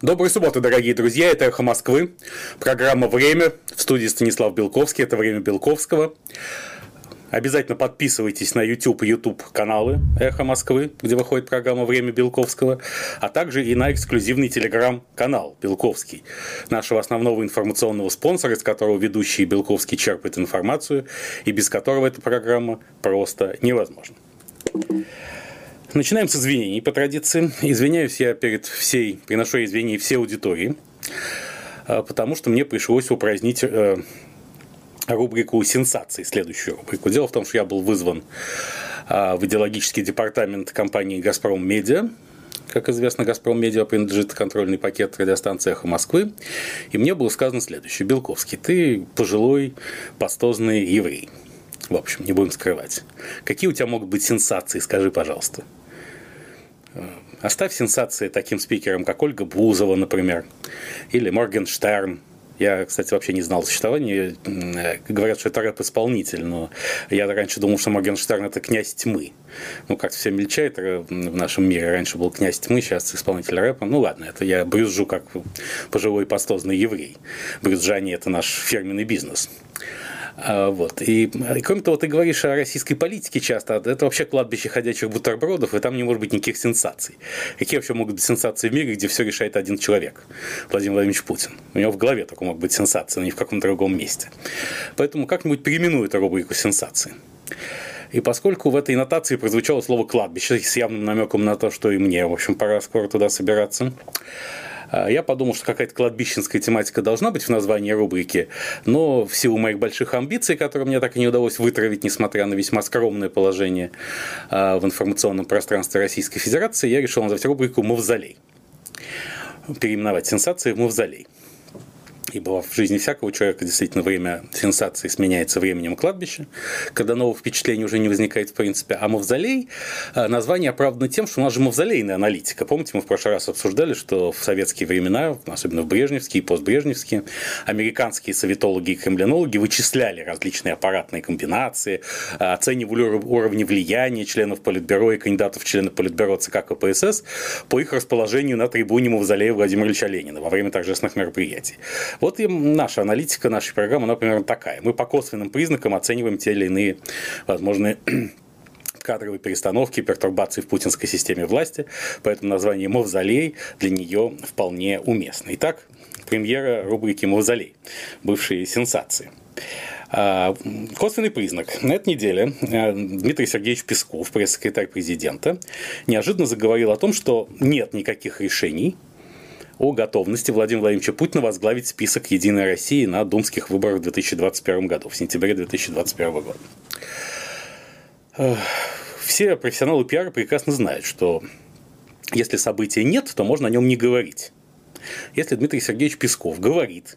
Доброй субботы, дорогие друзья. Это «Эхо Москвы». Программа «Время». В студии Станислав Белковский. Это «Время Белковского». Обязательно подписывайтесь на YouTube и YouTube каналы «Эхо Москвы», где выходит программа «Время Белковского», а также и на эксклюзивный телеграм-канал «Белковский», нашего основного информационного спонсора, из которого ведущий Белковский черпает информацию, и без которого эта программа просто невозможна. Начинаем с извинений по традиции. Извиняюсь я перед всей, приношу извинения всей аудитории, а, потому что мне пришлось упразднить э, рубрику «Сенсации», следующую рубрику. Дело в том, что я был вызван а, в идеологический департамент компании «Газпром Медиа», как известно, «Газпром Медиа» принадлежит контрольный пакет радиостанции «Эхо Москвы». И мне было сказано следующее. Белковский, ты пожилой пастозный еврей. В общем, не будем скрывать. Какие у тебя могут быть сенсации, скажи, пожалуйста. Оставь сенсации таким спикерам, как Ольга Бузова, например, или Моргенштерн. Я, кстати, вообще не знал существования. Говорят, что это рэп-исполнитель, но я раньше думал, что Моргенштерн – это князь тьмы. Ну, как все мельчает в нашем мире. Раньше был князь тьмы, сейчас исполнитель рэпа. Ну, ладно, это я брюзжу как пожилой пастозный еврей. Брюзжание – это наш фирменный бизнес. А, вот. И, и кроме того, ты говоришь о российской политике часто, а это вообще кладбище ходячих бутербродов, и там не может быть никаких сенсаций. Какие вообще могут быть сенсации в мире, где все решает один человек, Владимир Владимирович Путин? У него в голове только могут быть сенсации, но не в каком-то другом месте. Поэтому как-нибудь переименуй эту рубрику сенсации. И поскольку в этой нотации прозвучало слово «кладбище» с явным намеком на то, что и мне, в общем, пора скоро туда собираться, я подумал, что какая-то кладбищенская тематика должна быть в названии рубрики, но в силу моих больших амбиций, которые мне так и не удалось вытравить, несмотря на весьма скромное положение а, в информационном пространстве Российской Федерации, я решил назвать рубрику «Мавзолей». Переименовать сенсации в «Мавзолей». Ибо в жизни всякого человека действительно время сенсации сменяется временем кладбища, когда новых впечатлений уже не возникает в принципе. А мавзолей, э, название оправдано тем, что у нас же мавзолейная аналитика. Помните, мы в прошлый раз обсуждали, что в советские времена, особенно в брежневские и постбрежневские, американские советологи и кремлинологи вычисляли различные аппаратные комбинации, э, оценивали уровни влияния членов Политбюро и кандидатов в члены Политбюро ЦК КПСС по их расположению на трибуне мавзолея Владимира Ильича Ленина во время торжественных мероприятий. Вот и наша аналитика нашей программы, она примерно такая. Мы по косвенным признакам оцениваем те или иные возможные кадровые перестановки, пертурбации в путинской системе власти, поэтому название «Мавзолей» для нее вполне уместно. Итак, премьера рубрики «Мавзолей», бывшие сенсации. А, косвенный признак. На этой неделе э, Дмитрий Сергеевич Песков, пресс-секретарь президента, неожиданно заговорил о том, что нет никаких решений о готовности Владимира Владимировича Путина возглавить список «Единой России» на думских выборах в 2021 году, в сентябре 2021 года. Все профессионалы пиара прекрасно знают, что если события нет, то можно о нем не говорить. Если Дмитрий Сергеевич Песков говорит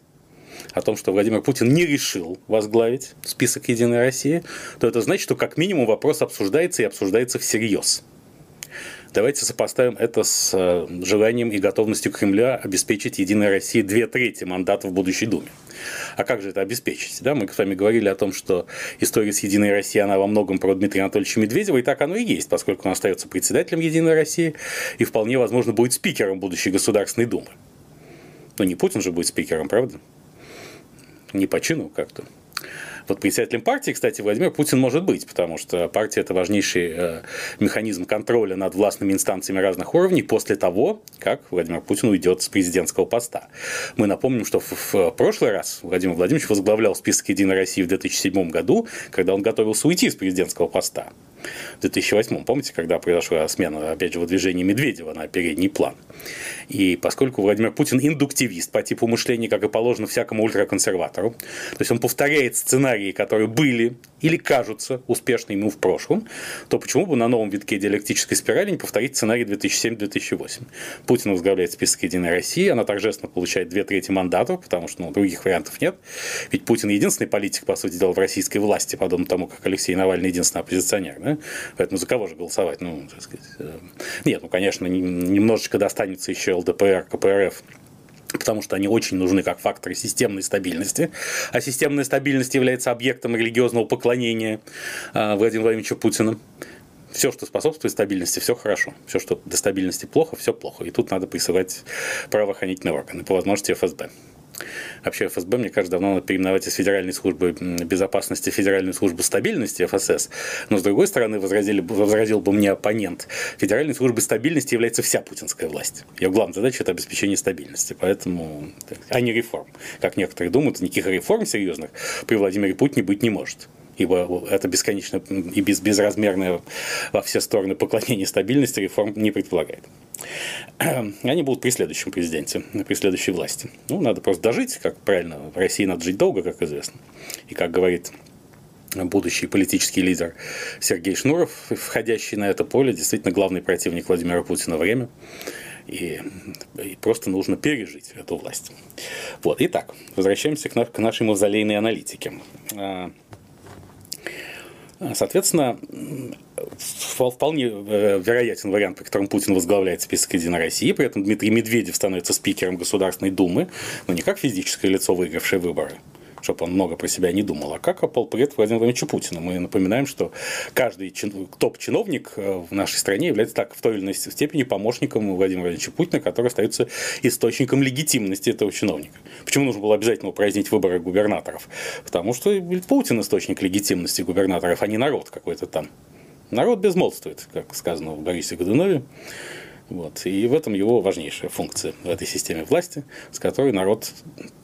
о том, что Владимир Путин не решил возглавить список «Единой России», то это значит, что как минимум вопрос обсуждается и обсуждается всерьез. Давайте сопоставим это с э, желанием и готовностью Кремля обеспечить Единой России две трети мандатов в будущей Думе. А как же это обеспечить? Да, мы с вами говорили о том, что история с Единой Россией, она во многом про Дмитрия Анатольевича Медведева, и так оно и есть, поскольку он остается председателем Единой России и вполне возможно будет спикером будущей Государственной Думы. Но не Путин же будет спикером, правда? Не по чину как-то. Вот председателем партии, кстати, Владимир Путин может быть, потому что партия – это важнейший э, механизм контроля над властными инстанциями разных уровней после того, как Владимир Путин уйдет с президентского поста. Мы напомним, что в прошлый раз Владимир Владимирович возглавлял список «Единой России» в 2007 году, когда он готовился уйти с президентского поста в 2008, помните, когда произошла смена, опять же, выдвижения Медведева на передний план. И поскольку Владимир Путин индуктивист по типу мышления, как и положено всякому ультраконсерватору, то есть он повторяет сценарии, которые были или кажутся успешными ему в прошлом, то почему бы на новом витке диалектической спирали не повторить сценарий 2007-2008? Путин возглавляет список «Единой России», она торжественно получает две трети мандатов, потому что ну, других вариантов нет. Ведь Путин единственный политик, по сути дела, в российской власти, подобно тому, как Алексей Навальный единственный оппозиционер. Да? Поэтому за кого же голосовать? Ну, так сказать, э, нет, ну, конечно, немножечко достанется еще ЛДПР, КПРФ, потому что они очень нужны как факторы системной стабильности. А системная стабильность является объектом религиозного поклонения э, Владимира Владимировича Путина все, что способствует стабильности, все хорошо. Все, что до стабильности плохо, все плохо. И тут надо присылать правоохранительные органы, по возможности ФСБ. Вообще ФСБ, мне кажется, давно надо переименовать из Федеральной службы безопасности в Федеральную службу стабильности ФСС. Но, с другой стороны, возразили, возразил бы мне оппонент, Федеральной службой стабильности является вся путинская власть. Ее главная задача – это обеспечение стабильности. Поэтому, а не реформ. Как некоторые думают, никаких реформ серьезных при Владимире Путине быть не может ибо это бесконечно и без, безразмерное во все стороны поклонение стабильности реформ не предполагает. они будут при следующем президенте, при следующей власти. Ну, надо просто дожить, как правильно, в России надо жить долго, как известно. И как говорит будущий политический лидер Сергей Шнуров, входящий на это поле, действительно главный противник Владимира Путина время. И, и просто нужно пережить эту власть. Вот, итак, возвращаемся к, на, к нашей мавзолейной аналитике. Соответственно, вполне э, вероятен вариант, при котором Путин возглавляет список «Единой России», при этом Дмитрий Медведев становится спикером Государственной Думы, но не как физическое лицо, выигравшее выборы, чтобы он много про себя не думал, а как полпред Владимира Владимировича Путина. Мы напоминаем, что каждый чин, топ-чиновник э, в нашей стране является так в той или иной степени помощником Владимира Владимировича Путина, который остается источником легитимности этого чиновника. Почему нужно было обязательно упразднить выборы губернаторов? Потому что Путин источник легитимности губернаторов, а не народ какой-то там. Народ безмолвствует, как сказано в Борисе Годунове. Вот. И в этом его важнейшая функция в этой системе власти, с которой народ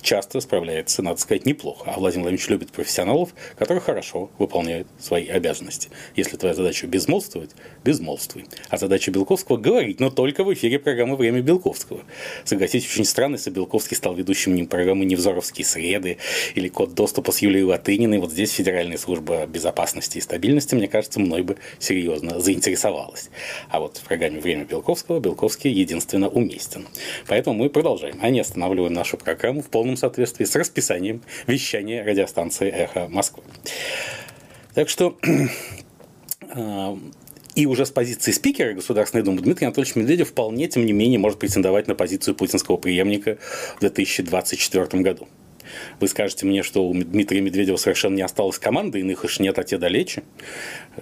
часто справляется, надо сказать, неплохо. А Владимир Владимирович любит профессионалов, которые хорошо выполняют свои обязанности. Если твоя задача безмолвствовать, безмолвствуй. А задача Белковского – говорить, но только в эфире программы «Время Белковского». Согласитесь, очень странно, если Белковский стал ведущим программы «Невзоровские среды» или «Код доступа» с Юлией Латыниной. Вот здесь Федеральная служба безопасности и стабильности, мне кажется, мной бы серьезно заинтересовалась. А вот в программе «Время Белковского» Белковский единственно уместен. Поэтому мы продолжаем, а не останавливаем нашу программу в полном соответствии с расписанием вещания радиостанции «Эхо Москвы». Так что а, и уже с позиции спикера Государственной Думы Дмитрий Анатольевич Медведев вполне, тем не менее, может претендовать на позицию путинского преемника в 2024 году. Вы скажете мне, что у Дмитрия Медведева совершенно не осталось команды, иных уж нет, а те далече.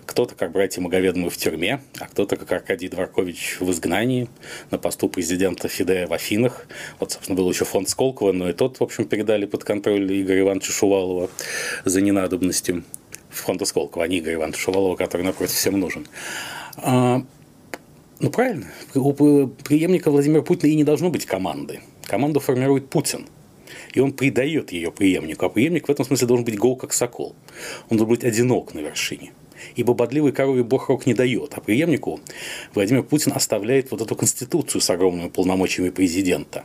Кто-то, как братья Маговедовы, в тюрьме, а кто-то, как Аркадий Дворкович, в изгнании на посту президента Фидея в Афинах. Вот, собственно, был еще фонд Сколково, но и тот, в общем, передали под контроль Игоря Ивановича Шувалова за ненадобностью фонда Сколково, а не Игоря Ивановича Шувалова, который, напротив, всем нужен. А, ну, правильно. У преемника Владимира Путина и не должно быть команды. Команду формирует Путин – и он придает ее преемнику. А преемник в этом смысле должен быть гол как сокол. Он должен быть одинок на вершине. Ибо бодливый корове бог рог не дает, а преемнику Владимир Путин оставляет вот эту конституцию с огромными полномочиями президента.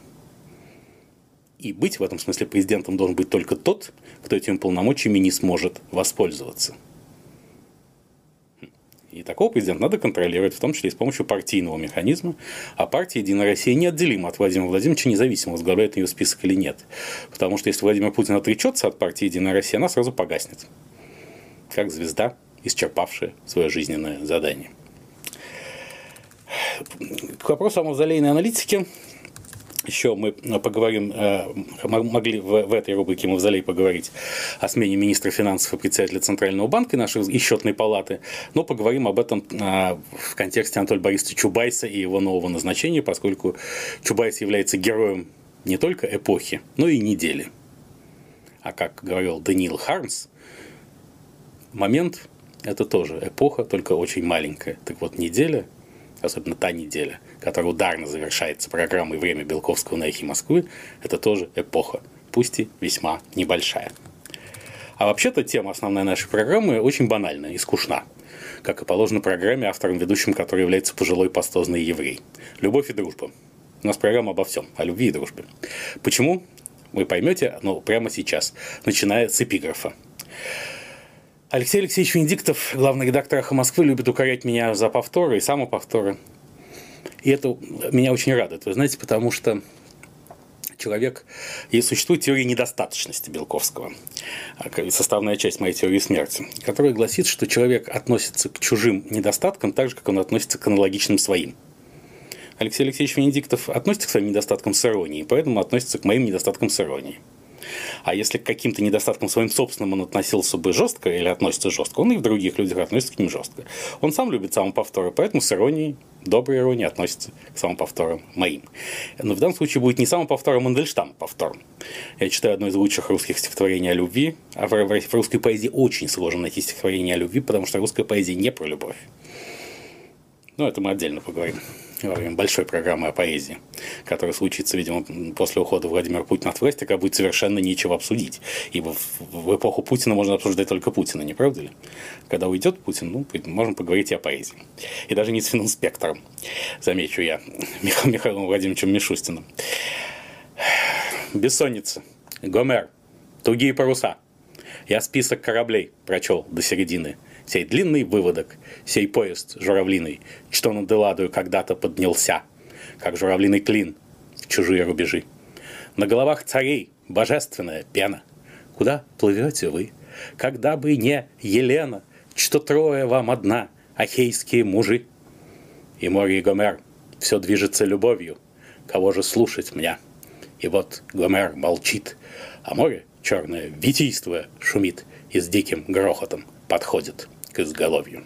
И быть в этом смысле президентом должен быть только тот, кто этими полномочиями не сможет воспользоваться. И такого президента надо контролировать, в том числе и с помощью партийного механизма. А партия «Единая Россия» неотделима от Владимира Владимировича, независимо, возглавляет ее список или нет. Потому что если Владимир Путин отречется от партии «Единая Россия», она сразу погаснет. Как звезда, исчерпавшая свое жизненное задание. К вопросу о мавзолейной аналитике еще мы поговорим, э, могли в этой рубрике «Мавзолей» поговорить о смене министра финансов и председателя Центрального банка и нашей и счетной палаты, но поговорим об этом э, в контексте Анатолия Борисовича Чубайса и его нового назначения, поскольку Чубайс является героем не только эпохи, но и недели. А как говорил Даниил Хармс, момент – это тоже эпоха, только очень маленькая. Так вот, неделя, особенно та неделя – которая ударно завершается программой «Время Белковского на эхе Москвы», это тоже эпоха, пусть и весьма небольшая. А вообще-то тема основной нашей программы очень банальная и скучна, как и положено программе, автором ведущим которой является пожилой пастозный еврей. Любовь и дружба. У нас программа обо всем, о любви и дружбе. Почему? Вы поймете, но прямо сейчас, начиная с эпиграфа. Алексей Алексеевич Венедиктов, главный редактор «Эхо Москвы», любит укорять меня за повторы и самоповторы. И это меня очень радует, вы знаете, потому что человек, и существует теория недостаточности Белковского, а, составная часть моей теории смерти, которая гласит, что человек относится к чужим недостаткам так же, как он относится к аналогичным своим. Алексей Алексеевич Венедиктов относится к своим недостаткам с иронией, поэтому относится к моим недостаткам с иронией. А если к каким-то недостаткам своим собственным он относился бы жестко или относится жестко, он и в других людях относится к ним жестко. Он сам любит самоповторы, поэтому с иронией, доброй иронией относится к самоповторам моим. Но в данном случае будет не самоповтор, а Мандельштам повтор. Я читаю одно из лучших русских стихотворений о любви, а в русской поэзии очень сложно найти стихотворение о любви, потому что русская поэзия не про любовь. Но это мы отдельно поговорим во время большой программы о поэзии, которая случится, видимо, после ухода Владимира Путина от власти, когда будет совершенно нечего обсудить. Ибо в эпоху Путина можно обсуждать только Путина, не правда ли? Когда уйдет Путин, ну, можем поговорить и о поэзии. И даже не с финанспектором, замечу я, Михаилом Михаилом Владимировичем Мишустиным. Бессонница, Гомер, тугие паруса. Я список кораблей прочел до середины – сей длинный выводок, сей поезд журавлиный, что над Эладою когда-то поднялся, как журавлиный клин в чужие рубежи. На головах царей божественная пена. Куда плывете вы? Когда бы не Елена, что трое вам одна, ахейские мужи. И море и Гомер, все движется любовью, кого же слушать мне? И вот Гомер молчит, а море черное, витийствуя, шумит и с диким грохотом подходит к изголовью.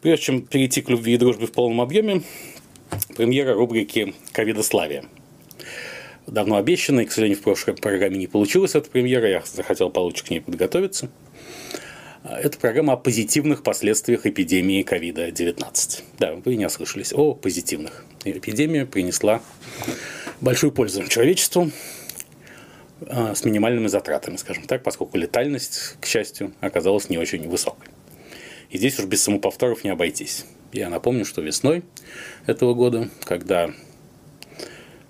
Прежде чем перейти к любви и дружбе в полном объеме, премьера рубрики «Ковидославие». Давно обещанной, к сожалению, в прошлой программе не получилось эта премьера, я захотел получше к ней подготовиться. Это программа о позитивных последствиях эпидемии ковида-19. Да, вы не ослышались, о позитивных. Эпидемия принесла большую пользу человечеству, с минимальными затратами, скажем так, поскольку летальность, к счастью, оказалась не очень высокой. И здесь уж без самоповторов не обойтись. Я напомню, что весной этого года, когда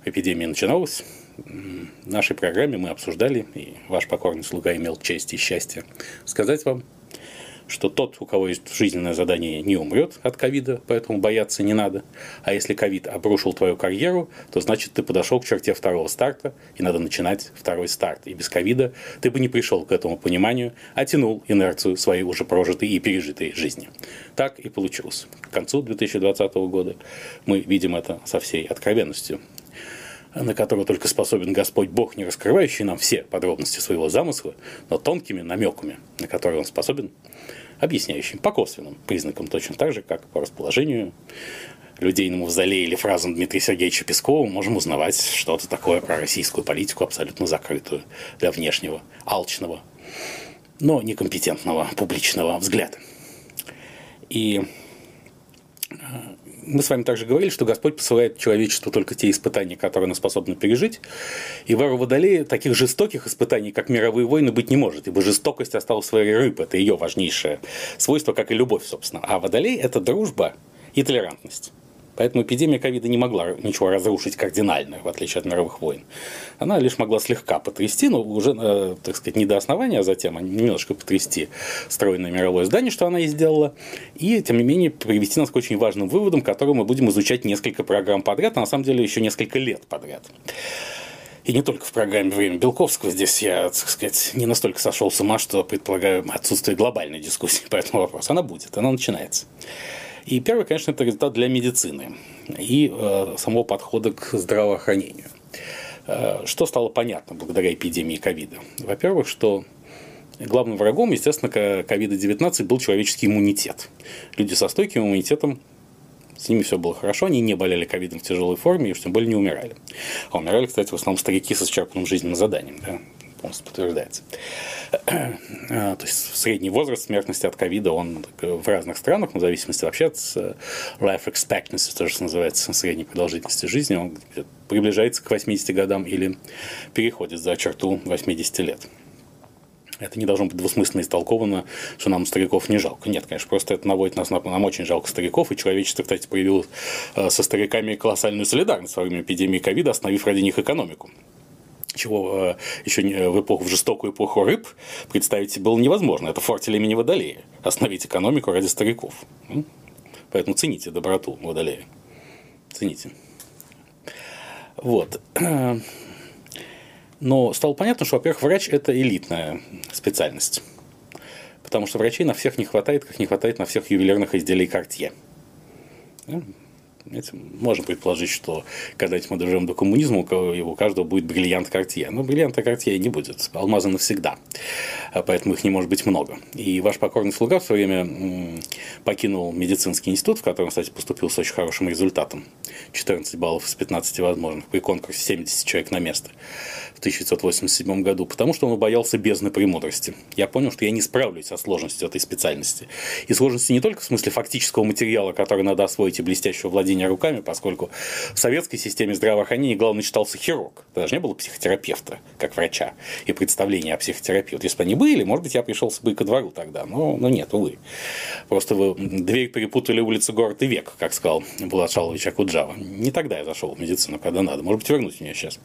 эпидемия начиналась, в нашей программе мы обсуждали, и ваш покорный слуга имел честь и счастье сказать вам, что тот, у кого есть жизненное задание, не умрет от ковида, поэтому бояться не надо. А если ковид обрушил твою карьеру, то значит ты подошел к черте второго старта, и надо начинать второй старт. И без ковида ты бы не пришел к этому пониманию, а тянул инерцию своей уже прожитой и пережитой жизни. Так и получилось. К концу 2020 года мы видим это со всей откровенностью на которую только способен Господь Бог, не раскрывающий нам все подробности своего замысла, но тонкими намеками, на которые он способен, объясняющим по косвенным признакам, точно так же, как по расположению людей на мавзолее или фразам Дмитрия Сергеевича Пескова можем узнавать что-то такое про российскую политику, абсолютно закрытую для внешнего, алчного, но некомпетентного публичного взгляда. И мы с вами также говорили, что Господь посылает человечеству только те испытания, которые оно способно пережить. И в Эру Водолея таких жестоких испытаний, как мировые войны, быть не может, ибо жестокость осталась в своей рыб, это ее важнейшее свойство, как и любовь, собственно. А Водолей – это дружба и толерантность. Поэтому эпидемия ковида не могла ничего разрушить кардинально, в отличие от мировых войн. Она лишь могла слегка потрясти, но уже, э, так сказать, не до основания, а затем немножко потрясти стройное мировое здание, что она и сделала, и, тем не менее, привести нас к очень важным выводам, которые мы будем изучать несколько программ подряд, а на самом деле еще несколько лет подряд. И не только в программе «Время Белковского». Здесь я, так сказать, не настолько сошел с ума, что предполагаю отсутствие глобальной дискуссии по этому вопросу. Она будет, она начинается. И первый, конечно, это результат для медицины и э, самого подхода к здравоохранению. Э, что стало понятно благодаря эпидемии ковида? Во-первых, что главным врагом, естественно, ковида-19 был человеческий иммунитет. Люди со стойким иммунитетом с ними все было хорошо, они не болели ковидом в тяжелой форме и уж тем более не умирали. А умирали, кстати, в основном старики с исчерпанным жизненным заданием. Да? Полностью подтверждается. А, то есть средний возраст смертности от ковида, он в разных странах, в зависимости вообще от э, life expectancy, то, что называется средней продолжительности жизни, он приближается к 80 годам или переходит за черту 80 лет. Это не должно быть двусмысленно истолковано, что нам стариков не жалко. Нет, конечно, просто это наводит нас на... Нам очень жалко стариков, и человечество, кстати, проявило э, со стариками колоссальную солидарность во время эпидемии ковида, остановив ради них экономику чего э, еще в эпоху, в жестокую эпоху рыб представить было невозможно. Это фортель имени Водолея. Остановить экономику ради стариков. Поэтому цените доброту Водолея. Цените. Вот. Но стало понятно, что, во-первых, врач – это элитная специальность. Потому что врачей на всех не хватает, как не хватает на всех ювелирных изделий Cartier. Знаете, можно предположить, что когда мы доживем до коммунизма, у каждого будет бриллиант Картье. Но бриллианта Картье не будет. Алмазы навсегда. А поэтому их не может быть много. И ваш покорный слуга в свое время покинул медицинский институт, в котором, кстати, поступил с очень хорошим результатом. 14 баллов из 15 возможных. При конкурсе 70 человек на место в 1987 году, потому что он боялся бездны премудрости. Я понял, что я не справлюсь со сложностью этой специальности. И сложности не только в смысле фактического материала, который надо освоить и блестящего владения руками, поскольку в советской системе здравоохранения главный считался хирург. Даже не было психотерапевта, как врача, и представления о психотерапии. Вот если бы они были, может быть, я пришелся бы ко двору тогда, но, но нет, увы. Просто вы дверь перепутали улицы, город и век, как сказал Булат Шалович Акуджава. Не тогда я зашел в медицину, когда надо. Может быть, вернуть меня сейчас.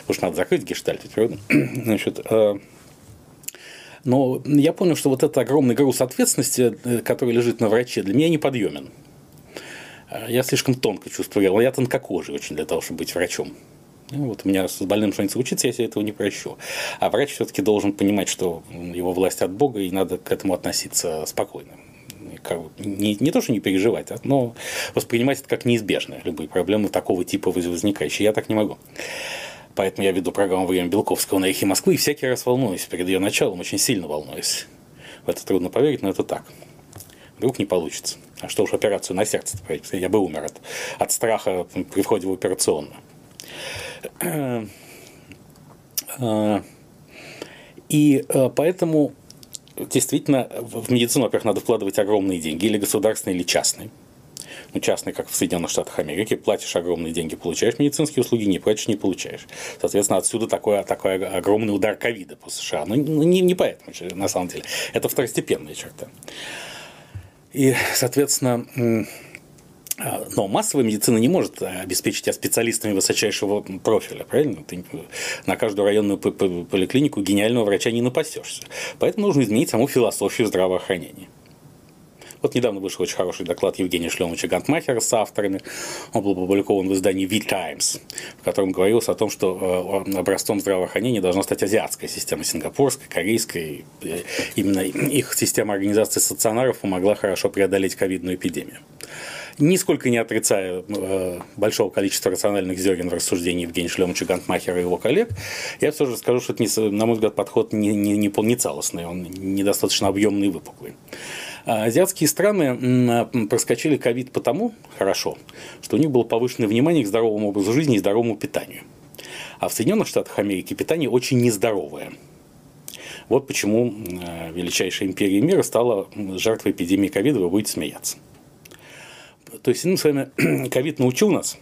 Потому что надо закрыть гештальт? Значит, э, но я понял, что вот этот огромный груз ответственности, э, который лежит на враче, для меня неподъемен. Э, я слишком тонко чувствую, я тонкокожий очень для того, чтобы быть врачом. Ну, вот у меня с больным что-нибудь учиться, я себе этого не прощу. А врач все-таки должен понимать, что его власть от Бога, и надо к этому относиться спокойно. Как, не, не то, что не переживать, а, но воспринимать это как неизбежное. Любые проблемы такого типа возникающие. Я так не могу. Поэтому я веду программу «Время Белковского» на «Эхе Москвы» и всякий раз волнуюсь. Перед ее началом очень сильно волнуюсь. В это трудно поверить, но это так. Вдруг не получится. А что уж операцию на сердце проводить? Я бы умер от, от страха при входе в операционную. И э, поэтому действительно в медицину, во-первых, надо вкладывать огромные деньги, или государственные, или частные ну, частный, как в Соединенных Штатах Америки, платишь огромные деньги, получаешь медицинские услуги, не платишь, не получаешь. Соответственно, отсюда такой, такой огромный удар ковида по США. Ну, ну, не, не поэтому, на самом деле. Это второстепенные черты. И, соответственно, а, но массовая медицина не может обеспечить тебя специалистами высочайшего профиля, правильно? Ты на каждую районную поликлинику гениального врача не напасешься. Поэтому нужно изменить саму философию здравоохранения. Вот недавно вышел очень хороший доклад Евгения Шлемовича Гантмахера с авторами. Он был опубликован в издании V-Times, в котором говорилось о том, что э, образцом здравоохранения должна стать азиатская система, сингапурская, корейская. Именно их система организации стационаров помогла хорошо преодолеть ковидную эпидемию нисколько не отрицая э, большого количества рациональных зерен в рассуждении Евгения Шлемовича Гантмахера и его коллег, я все же скажу, что это, на мой взгляд, подход не, не, не, не целостный, он недостаточно объемный и выпуклый. А азиатские страны проскочили ковид потому хорошо, что у них было повышенное внимание к здоровому образу жизни и здоровому питанию. А в Соединенных Штатах Америки питание очень нездоровое. Вот почему величайшая империя мира стала жертвой эпидемии ковида, вы будете смеяться. То есть, ну, с вами, ковид научил нас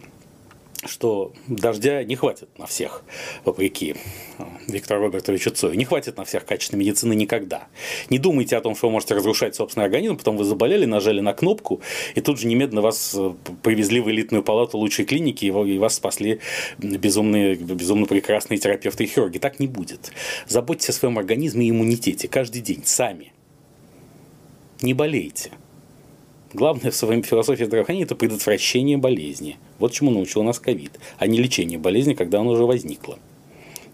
что дождя не хватит на всех, вопреки э, Виктору Робертовичу Цою. Не хватит на всех качественной медицины никогда. Не думайте о том, что вы можете разрушать собственный организм, потом вы заболели, нажали на кнопку, и тут же немедленно вас э, привезли в элитную палату лучшей клиники, и вас спасли безумные, безумно прекрасные терапевты и хирурги. Так не будет. Заботьтесь о своем организме и иммунитете каждый день, сами. Не болейте. Главное в своей философии здравоохранения – это предотвращение болезни. Вот чему научил нас ковид, а не лечение болезни, когда она уже возникла.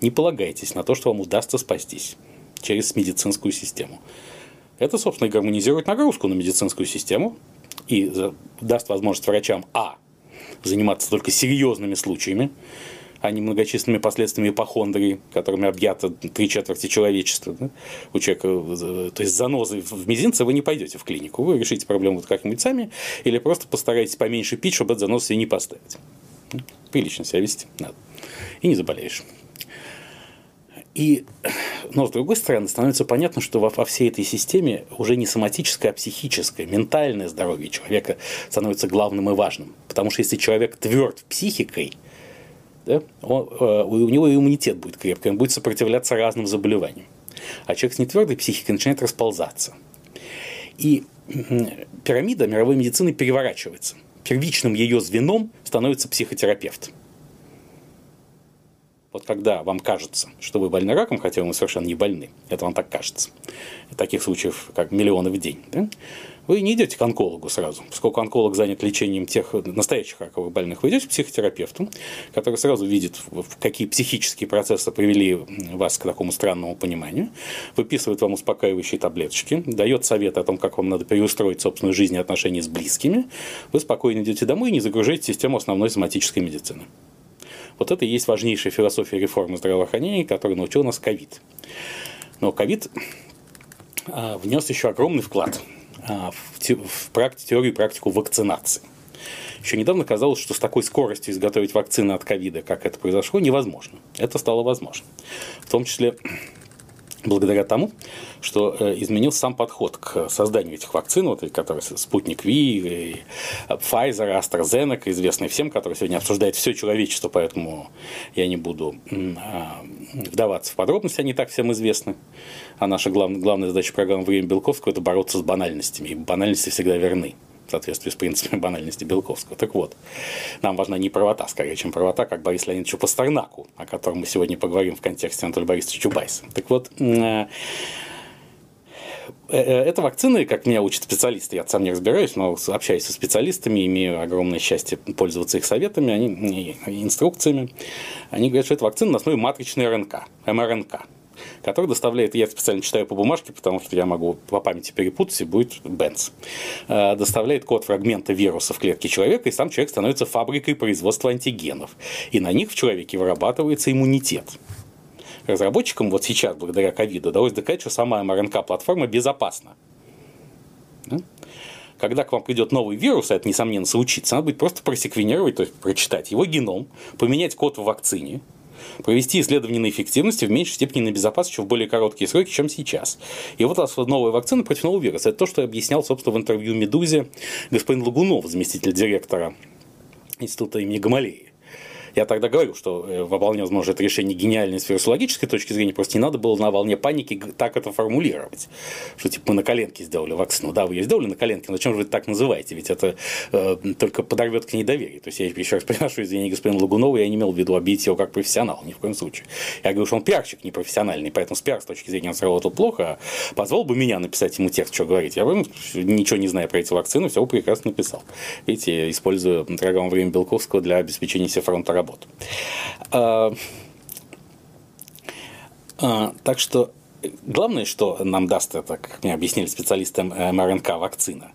Не полагайтесь на то, что вам удастся спастись через медицинскую систему. Это, собственно, и гармонизирует нагрузку на медицинскую систему и даст возможность врачам а. заниматься только серьезными случаями, а не многочисленными последствиями ипохондрии, которыми объято три четверти человечества. Да? У человека, э, то есть занозы в мизинце вы не пойдете в клинику, вы решите проблему вот как-нибудь сами, или просто постарайтесь поменьше пить, чтобы этот занос себе не поставить. Прилично себя вести надо. И не заболеешь. И, но с другой стороны, становится понятно, что во, во всей этой системе уже не соматическое, а психическое, ментальное здоровье человека становится главным и важным. Потому что если человек тверд психикой, да, он, э, у него иммунитет будет крепкий, он будет сопротивляться разным заболеваниям. А человек с нетвердой психикой начинает расползаться. И пирамида мировой медицины переворачивается. Первичным ее звеном становится психотерапевт. Вот когда вам кажется, что вы больны раком, хотя вы совершенно не больны, это вам так кажется. Таких случаев как миллионы в день. Да? Вы не идете к онкологу сразу. Поскольку онколог занят лечением тех настоящих раковых больных, вы идете к психотерапевту, который сразу видит, какие психические процессы привели вас к такому странному пониманию, выписывает вам успокаивающие таблеточки, дает совет о том, как вам надо переустроить собственную жизнь и отношения с близкими, вы спокойно идете домой и не загружаете систему основной соматической медицины. Вот это и есть важнейшая философия реформы здравоохранения, которую научил нас ковид. Но ковид а, внес еще огромный вклад а, в, практи, теорию и практику вакцинации. Еще недавно казалось, что с такой скоростью изготовить вакцины от ковида, как это произошло, невозможно. Это стало возможно. В том числе благодаря тому, что э, изменился сам подход к созданию этих вакцин, вот, которые спутник Ви, Pfizer, AstraZeneca, известные всем, которые сегодня обсуждает все человечество, поэтому я не буду а, вдаваться в подробности, они так всем известны. А наша глав, главная задача программы «Время Белковского» – это бороться с банальностями, и банальности всегда верны соответствии с принципами банальности Белковского. Так вот, нам важна не правота, скорее, чем правота, как Борис Леонидовичу Пастернаку, о котором мы сегодня поговорим в контексте Анатолия Борисовича Чубайса. Так вот, э, э, это вакцины, как меня учат специалисты, я сам не разбираюсь, но общаюсь со специалистами, имею огромное счастье пользоваться их советами, они, инструкциями. Они говорят, что это вакцина на основе матричной РНК, МРНК который доставляет, я специально читаю по бумажке, потому что я могу по памяти перепутать, и будет Бенц, э, доставляет код фрагмента вируса в клетке человека, и сам человек становится фабрикой производства антигенов. И на них в человеке вырабатывается иммунитет. Разработчикам вот сейчас, благодаря ковиду, удалось доказать, что сама МРНК-платформа безопасна. Когда к вам придет новый вирус, а это, несомненно, случится, надо будет просто просеквенировать, то есть прочитать его геном, поменять код в вакцине, провести исследование на эффективности в меньшей степени на безопасность, в более короткие сроки, чем сейчас. И вот у нас новая вакцина против нового вируса. Это то, что объяснял, собственно, в интервью «Медузе» господин Лагунов, заместитель директора Института имени Гамалеи. Я тогда говорю, что э, вполне возможно это решение гениальное с вирусологической точки зрения, просто не надо было на волне паники так это формулировать. Что типа мы на коленке сделали вакцину. Да, вы ее сделали на коленке, но зачем же вы так называете? Ведь это э, только подорвет к недоверию. То есть я еще раз приношу извинения господину Лагунову, я не имел в виду обидеть его как профессионал, ни в коем случае. Я говорю, что он пиарщик непрофессиональный, поэтому с пиар с точки зрения он сработал плохо, а позвал бы меня написать ему текст, что говорить. Я бы, ничего не зная про эти вакцины, все прекрасно написал. Видите, использую программу «Время Белковского» для обеспечения себе фронта работ. А, а, так что главное, что нам даст это, как мне объяснили специалисты МРНК вакцина,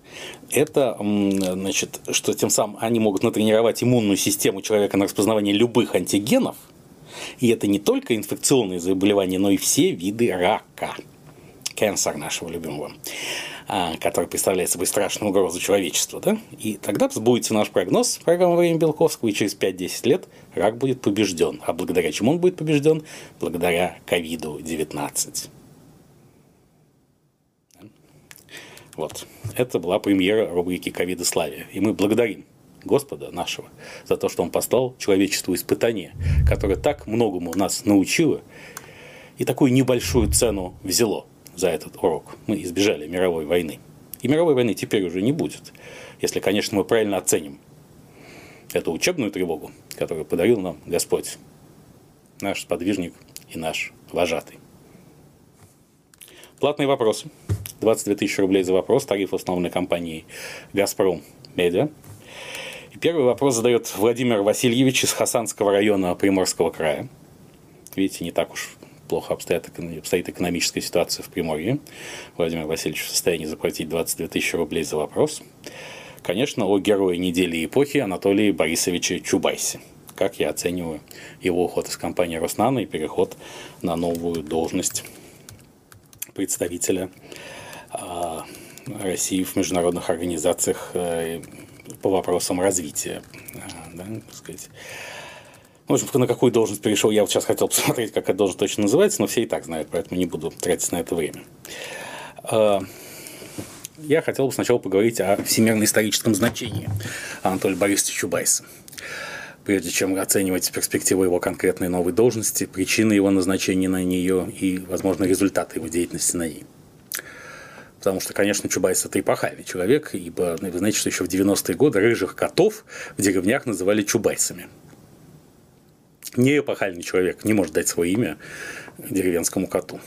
это, значит, что тем самым они могут натренировать иммунную систему человека на распознавание любых антигенов, и это не только инфекционные заболевания, но и все виды рака. Кенсер нашего любимого. А, который представляет собой страшную угрозу человечеству. Да? И тогда сбудется наш прогноз программы «Время Белковского», и через 5-10 лет рак будет побежден. А благодаря чему он будет побежден? Благодаря ковиду-19. Вот. Это была премьера рубрики «Ковида славия». И мы благодарим Господа нашего за то, что Он послал человечеству испытание, которое так многому нас научило и такую небольшую цену взяло – за этот урок. Мы избежали мировой войны. И мировой войны теперь уже не будет, если, конечно, мы правильно оценим эту учебную тревогу, которую подарил нам Господь, наш сподвижник и наш вожатый. Платные вопросы. 22 тысячи рублей за вопрос. Тариф основной компании «Газпром Медиа». И первый вопрос задает Владимир Васильевич из Хасанского района Приморского края. Видите, не так уж плохо обстоят, обстоит экономическая ситуация в Приморье. Владимир Васильевич в состоянии заплатить 22 тысячи рублей за вопрос. Конечно, о герое недели и эпохи Анатолии Борисовиче Чубайсе. Как я оцениваю его уход из компании Роснана и переход на новую должность представителя а, России в международных организациях э, по вопросам развития. А, да, так сказать. В общем, на какую должность перешел, я вот сейчас хотел посмотреть, как эта должность точно называется, но все и так знают, поэтому не буду тратить на это время. А, я хотел бы сначала поговорить о всемирно-историческом значении Анатолия Борисовича Чубайса. Прежде чем оценивать перспективу его конкретной новой должности, причины его назначения на нее и, возможно, результаты его деятельности на ней. Потому что, конечно, Чубайс это эпохальный человек, ибо вы знаете, что еще в 90-е годы рыжих котов в деревнях называли чубайсами – Не эпохальный человек не может дать свое имя деревенскому коту.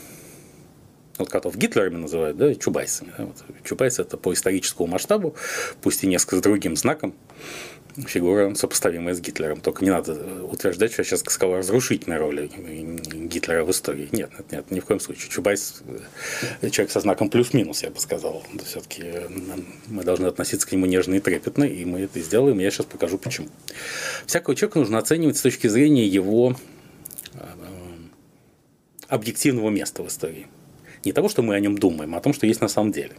Вот котов Гитлерами называют, да, чубайсами. Да? Вот Чубайс это по историческому масштабу, пусть и несколько с другим знаком, фигура, сопоставимая с Гитлером. Только не надо утверждать, что я сейчас сказал разрушительной роли Гитлера в истории. Нет, нет, нет, ни в коем случае. Чубайс э, человек со знаком плюс-минус, я бы сказал. Все-таки э, мы должны относиться к нему нежно и трепетно, и мы это сделаем, я сейчас покажу почему. Всякого человека нужно оценивать с точки зрения его э, объективного места в истории не того, что мы о нем думаем, а о том, что есть на самом деле.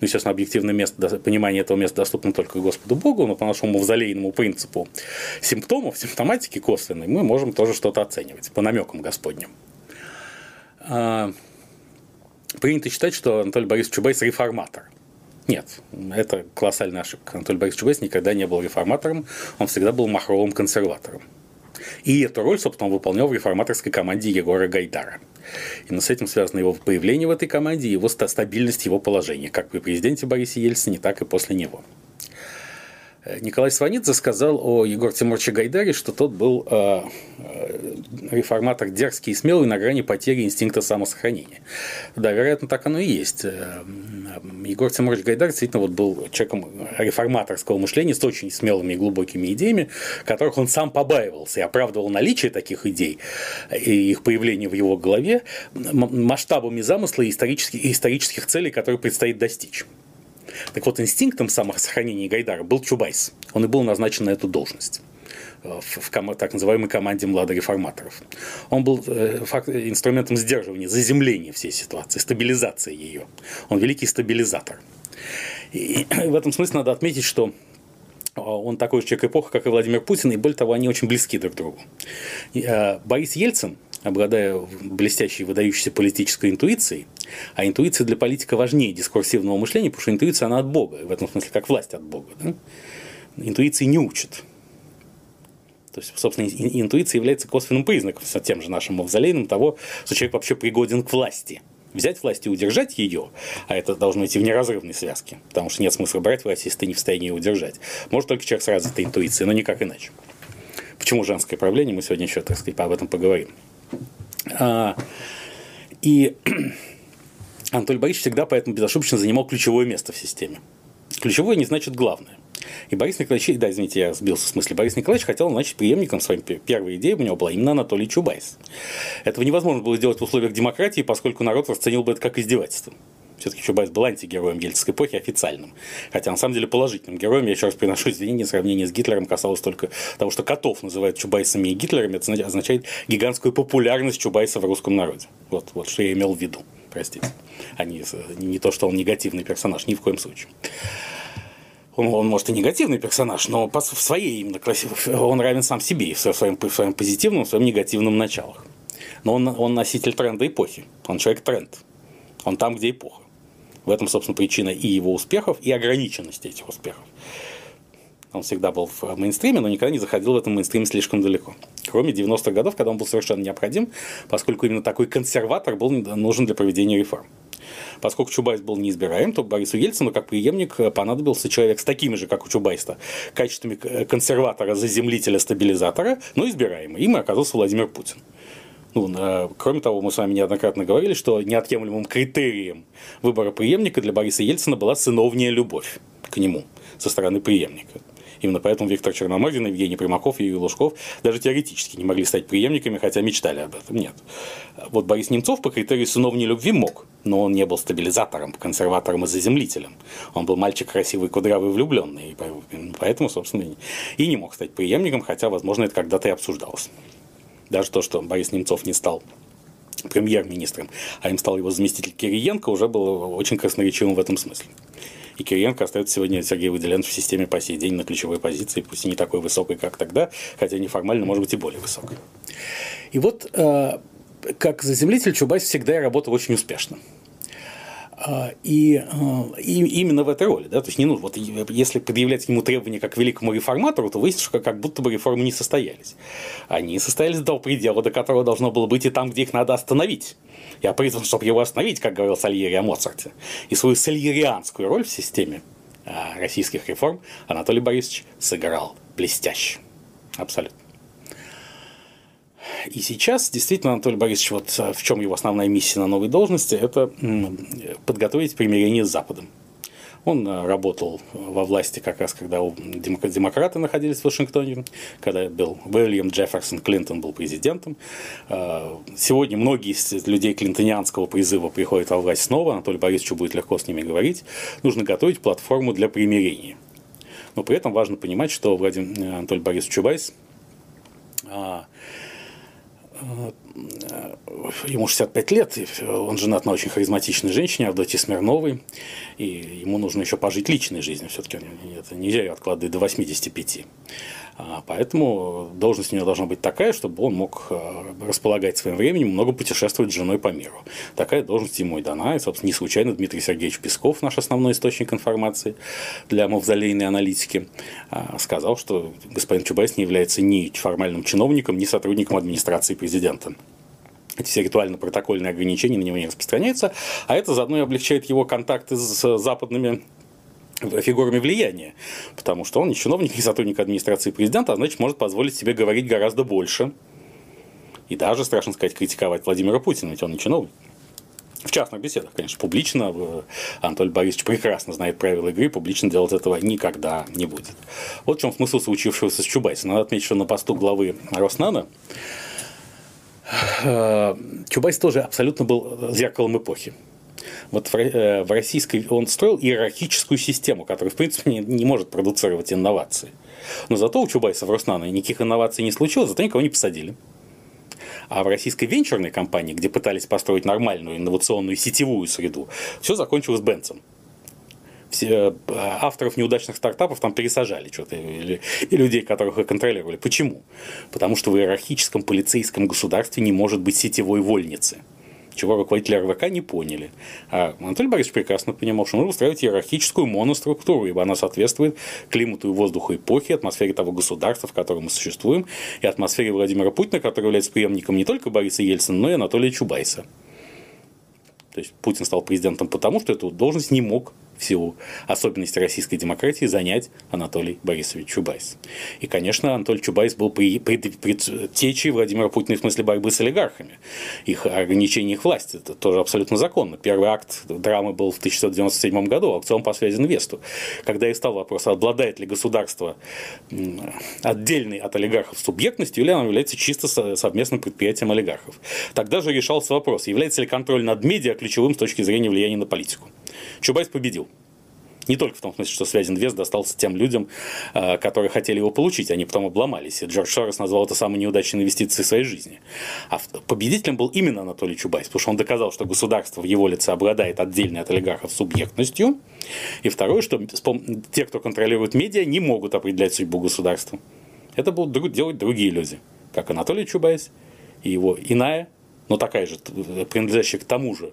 Ну, естественно, объективное место, понимание этого места доступно только Господу Богу, но по нашему мавзолейному принципу симптомов, симптоматики косвенной, мы можем тоже что-то оценивать по намекам Господним. А, принято считать, что Анатолий Борисович Чубайс реформатор. Нет, это колоссальная ошибка. Анатолий Борисович Чубайс никогда не был реформатором, он всегда был махровым консерватором. И эту роль, собственно, он выполнял в реформаторской команде Егора Гайдара. И с этим связано его появление в этой команде его стабильность его положения, как при президенте Борисе Ельцине, так и после него. Николай Сванидзе сказал о Егоре Тимуровиче Гайдаре, что тот был э, э, реформатор дерзкий и смелый на грани потери инстинкта самосохранения. Да, вероятно, так оно и есть. Э, Егор Тимурович Гайдар действительно вот был человеком реформаторского мышления с очень смелыми и глубокими идеями, которых он сам побаивался и оправдывал наличие таких идей и их появление в его голове масштабами замысла и исторических, и исторических целей, которые предстоит достичь. Так вот, инстинктом самосохранения Гайдара был Чубайс. Он и был назначен на эту должность э, в ком- так называемой команде младореформаторов. Он был э, факт, инструментом сдерживания, заземления всей ситуации, стабилизации ее. Он великий стабилизатор. И в этом смысле надо отметить, что э, он такой же человек эпоха, как и Владимир Путин, и более того, они очень близки друг к другу. Э, Борис Ельцин обладая блестящей, выдающейся политической интуицией, а интуиция для политика важнее дискурсивного мышления, потому что интуиция, она от Бога, в этом смысле, как власть от Бога. Да? Интуиции не учат. То есть, собственно, интуиция является косвенным признаком, тем же нашим мавзолейным, того, что человек вообще пригоден к власти. Взять власть и удержать ее, а это должно идти в неразрывной связке, потому что нет смысла брать власть, если ты не в состоянии ее удержать. Может только человек с развитой интуицией, но никак иначе. Почему женское правление, мы сегодня еще, так сказать, об этом поговорим. А, и Анатолий Борисович всегда поэтому безошибочно занимал ключевое место в системе. Ключевое не значит главное. И Борис Николаевич, да, извините, я сбился в смысле, Борис Николаевич хотел значит преемником своим первой идеей у него была именно Анатолий Чубайс. Этого невозможно было сделать в условиях демократии, поскольку народ расценил бы это как издевательство. Все-таки Чубайс был антигероем ельцинской эпохи официальным. Хотя на самом деле положительным героем. Я еще раз приношу извинения, сравнение с Гитлером касалось только того, что котов называют Чубайсами и Гитлерами. Это означает гигантскую популярность Чубайса в русском народе. Вот, вот что я имел в виду. Простите. А не, не то, что он негативный персонаж, ни в коем случае. Он, он может и негативный персонаж, но по, в своей именно красив... он равен сам себе в своем, в своем позитивном, в своем негативном началах. Но он, он носитель тренда эпохи. Он человек тренд. Он там, где эпоха. В этом, собственно, причина и его успехов, и ограниченности этих успехов. Он всегда был в мейнстриме, но никогда не заходил в этом мейнстриме слишком далеко. Кроме 90-х годов, когда он был совершенно необходим, поскольку именно такой консерватор был нужен для проведения реформ. Поскольку Чубайс был неизбираем, то Борису Ельцину как преемник понадобился человек с такими же, как у Чубайса, качествами консерватора, заземлителя, стабилизатора, но избираемый. Им оказался Владимир Путин. Ну, кроме того, мы с вами неоднократно говорили, что неотъемлемым критерием выбора преемника для Бориса Ельцина была сыновняя любовь к нему со стороны преемника. Именно поэтому Виктор Черномырдин, Евгений Примаков и Юрий Лужков даже теоретически не могли стать преемниками, хотя мечтали об этом. Нет. Вот Борис Немцов по критерию сыновней любви мог, но он не был стабилизатором, консерватором и заземлителем. Он был мальчик красивый, кудрявый, влюбленный, поэтому, собственно, и не мог стать преемником, хотя, возможно, это когда-то и обсуждалось. Даже то, что Борис Немцов не стал премьер-министром, а им стал его заместитель Кириенко, уже было очень красноречивым в этом смысле. И Кириенко остается сегодня Сергей Выделенов в системе по сей день на ключевой позиции, пусть и не такой высокой, как тогда, хотя неформально, может быть, и более высокой. И вот э, как заземлитель Чубайс всегда работал очень успешно. А, и, а, и именно в этой роли, да, то есть не нужно, вот если предъявлять ему требования как великому реформатору, то выяснится, что как будто бы реформы не состоялись. Они состоялись до предела, до которого должно было быть и там, где их надо остановить. Я призван, чтобы его остановить, как говорил Сальери о Моцарте. И свою сальерианскую роль в системе а, российских реформ Анатолий Борисович сыграл блестяще. Абсолютно. И сейчас действительно Анатолий Борисович, вот в чем его основная миссия на новой должности, это подготовить примирение с Западом. Он э, работал во власти как раз, когда демократы находились в Вашингтоне, когда был Уильям Джефферсон Клинтон был президентом. Э, сегодня многие из людей клинтонианского призыва приходят во власть снова, Анатолий Борисовичу будет легко с ними говорить. Нужно готовить платформу для примирения. Но при этом важно понимать, что Владимир э, Анатолий Борисович Чубайс ему 65 лет, он женат на очень харизматичной женщине, Авдотье Смирновой, и ему нужно еще пожить личной жизнью, все-таки это нельзя откладывать до 85. А, поэтому должность у него должна быть такая, чтобы он мог а, располагать своим временем, много путешествовать с женой по миру. Такая должность ему и дана. И, собственно, не случайно Дмитрий Сергеевич Песков, наш основной источник информации для мавзолейной аналитики, а, сказал, что господин Чубайс не является ни формальным чиновником, ни сотрудником администрации президента эти все ритуально-протокольные ограничения на него не распространяются, а это заодно и облегчает его контакты с западными фигурами влияния, потому что он не чиновник, не сотрудник администрации президента, а значит может позволить себе говорить гораздо больше и даже, страшно сказать, критиковать Владимира Путина, ведь он не чиновник. В частных беседах, конечно, публично э, Анатолий Борисович прекрасно знает правила игры, публично делать этого никогда не будет. Вот в чем смысл случившегося с Чубайсом. Надо отметить, что на посту главы Роснана э, Чубайс тоже абсолютно был зеркалом эпохи вот в, э, в российской он строил иерархическую систему, которая, в принципе, не, не может продуцировать инновации. Но зато у Чубайса в Роснано никаких инноваций не случилось, зато никого не посадили. А в российской венчурной компании, где пытались построить нормальную инновационную сетевую среду, все закончилось Бенцем. Все, э, авторов неудачных стартапов там пересажали что-то, или, и людей, которых их контролировали. Почему? Потому что в иерархическом полицейском государстве не может быть сетевой вольницы чего руководители РВК не поняли. А Анатолий Борисович прекрасно понимал, что нужно устраивать иерархическую моноструктуру, ибо она соответствует климату и воздуху эпохи, атмосфере того государства, в котором мы существуем, и атмосфере Владимира Путина, который является преемником не только Бориса Ельцина, но и Анатолия Чубайса. То есть Путин стал президентом потому, что эту должность не мог в силу особенностей российской демократии занять Анатолий Борисович Чубайс. И, конечно, Анатолий Чубайс был предтечей Владимира Путина в смысле борьбы с олигархами, их ограничения их власти. Это тоже абсолютно законно. Первый акт драмы был в 1997 году, аукцион по Связьинвесту, когда и стал вопрос, обладает ли государство отдельной от олигархов субъектностью, или оно является чисто совместным предприятием олигархов. Тогда же решался вопрос, является ли контроль над медиа ключевым с точки зрения влияния на политику. Чубайс победил. Не только в том смысле, что Связьинвест достался тем людям, э, которые хотели его получить, они потом обломались. И Джордж Сорос назвал это самой неудачной инвестицией в своей жизни. А победителем был именно Анатолий Чубайс, потому что он доказал, что государство в его лице обладает отдельной от олигархов субъектностью. И второе, что те, кто контролирует медиа, не могут определять судьбу государства. Это будут делать другие люди, как Анатолий Чубайс и его иная, но такая же, принадлежащая к тому же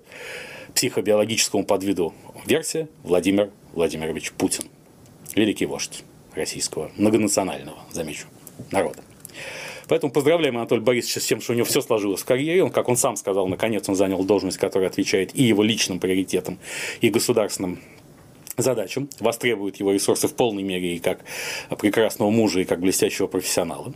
психобиологическому подвиду версия Владимир Владимирович Путин. Великий вождь российского, многонационального, замечу, народа. Поэтому поздравляем Анатолия Борисовича с тем, что у него все сложилось в карьере. Он, как он сам сказал, наконец он занял должность, которая отвечает и его личным приоритетам, и государственным задачам, востребует его ресурсы в полной мере и как прекрасного мужа, и как блестящего профессионала.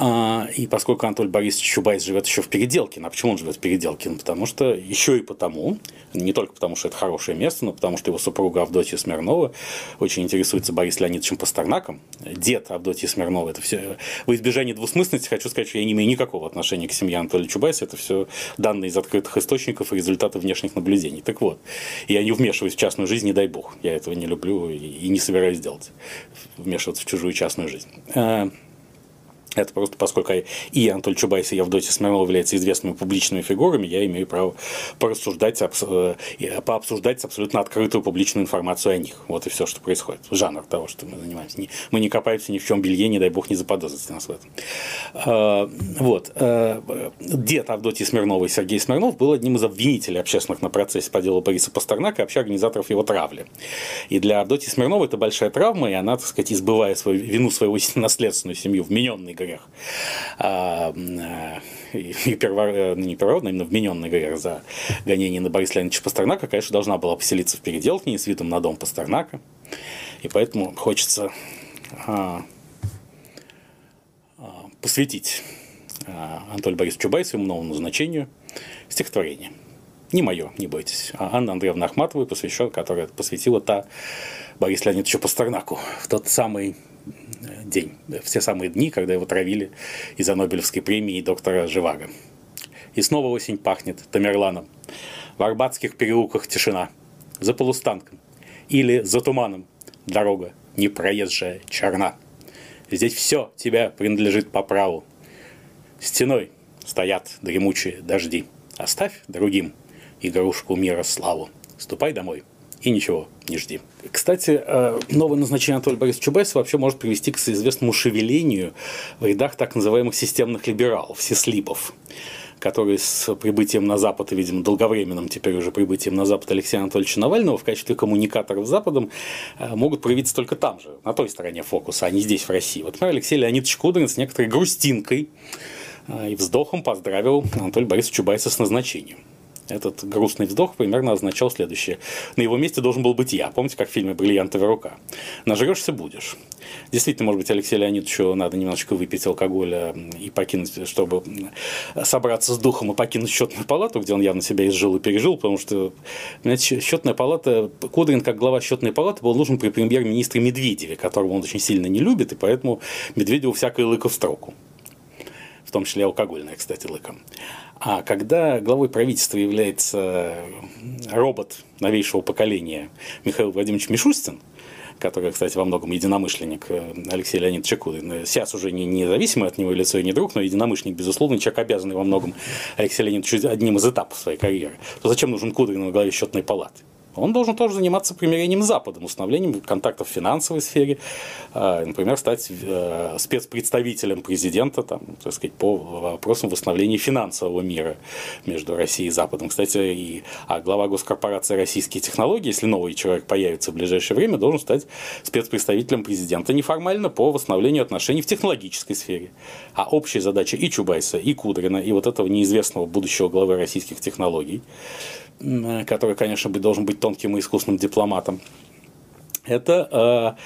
А, и поскольку Анатолий Борисович Чубайс живет еще в Переделкино, а почему он живет в Переделкино? Потому что, еще и потому, не только потому, что это хорошее место, но потому что его супруга Авдотья Смирнова очень интересуется Борисом Леонидовичем Пастернаком. Дед Авдотьи Смирнова. Это все... В избежание двусмысленности хочу сказать, что я не имею никакого отношения к семье Анатолия Чубайса. Это все данные из открытых источников и результаты внешних наблюдений. Так вот, я не вмешиваюсь в частную жизнь, не дай бог. Я этого не люблю и не собираюсь делать. Вмешиваться в чужую частную жизнь. Это просто поскольку и Анатолий Чубайс, и Евдотия Смирнова являются известными публичными фигурами, я имею право порассуждать, э, пообсуждать абсолютно открытую публичную информацию о них. Вот и все, что происходит. Жанр того, что мы занимаемся. Мы не копаемся ни в чем белье, не дай бог не заподозрите нас в этом. А, вот. Э, дед Авдотьи Смирновой Сергей Смирнов был одним из обвинителей общественных на процессе по делу Бориса Пастернака и вообще организаторов его травли. И для Авдотьи Смирновой это большая травма, и она, так сказать, избывая свою вину своего наследственную семью, вмененный грех. А, и первородный, ну, не первородный, а именно вмененный грех за гонение на Бориса Леонидовича Пастернака, конечно, должна была поселиться в Переделкине с видом на дом Пастернака. И поэтому хочется а, а, посвятить а, Анатолию Борисовичу Чубайсу, новому назначению, стихотворение. Не мое, не бойтесь, а Анна Андреевна Ахматовой, посвящен, которая посвятила та Борису Леонидовичу Пастернаку в тот самый э, день, в те самые дни, когда его травили из-за Нобелевской премии доктора Живаго. И снова осень пахнет Тамерланом. В арбатских переулках тишина. За полустанком или за туманом дорога непроезжая черна. Здесь все тебе принадлежит по праву. Стеной стоят дремучие дожди. Оставь другим игрушку мира славу. Ступай домой и ничего не жди. Кстати, э, новое назначение Анатолия Борисовича Чубайса вообще может привести к известному шевелению в рядах так называемых системных либералов, сислибов которые с прибытием на Запад и, видимо, долговременным теперь уже прибытием на Запад Алексея Анатольевича Навального в качестве коммуникаторов с Западом э, могут проявиться только там же, на той стороне фокуса, а не здесь, в России. Вот, например, Алексей Леонидович Кудрин с некоторой грустинкой э, и вздохом поздравил Анатолия Борисовича Чубайса с назначением этот грустный вздох примерно означал следующее. На его месте должен был быть я. Помните, как в фильме «Бриллиантовая рука»? Нажрешься будешь. Действительно, может быть, Алексею Леонидовичу надо немножечко выпить алкоголя и покинуть, чтобы собраться с духом и покинуть счетную палату, где он явно себя изжил и пережил, потому что, счетная палата, Кудрин, как глава счетной палаты, был нужен при премьер-министре Медведеве, которого он очень сильно не любит, и поэтому Медведеву всякое лыко в строку в том числе алкогольное, кстати, лыком. А когда главой правительства является робот новейшего поколения Михаил Владимирович Мишустин, который, кстати, во многом единомышленник э, Алексея Леонидовича Кудина. Сейчас уже не независимый от него лицо и не друг, но единомышленник, безусловно, человек, обязанный во многом Алексею Леонидовичу одним из этапов своей карьеры. То зачем нужен Кудрин на главе счетной палаты? Он должен тоже заниматься примирением с Западом, установлением контактов в финансовой сфере, а, например, стать э, спецпредставителем президента там, так сказать, по вопросам восстановления финансового мира между Россией и Западом. Кстати, и а глава госкорпорации «Российские технологии», если новый человек появится в ближайшее время, должен стать спецпредставителем президента неформально по восстановлению отношений в технологической сфере. А общая задача и Чубайса, и Кудрина, и вот этого неизвестного будущего главы российских технологий который, конечно, должен быть тонким и искусным дипломатом, это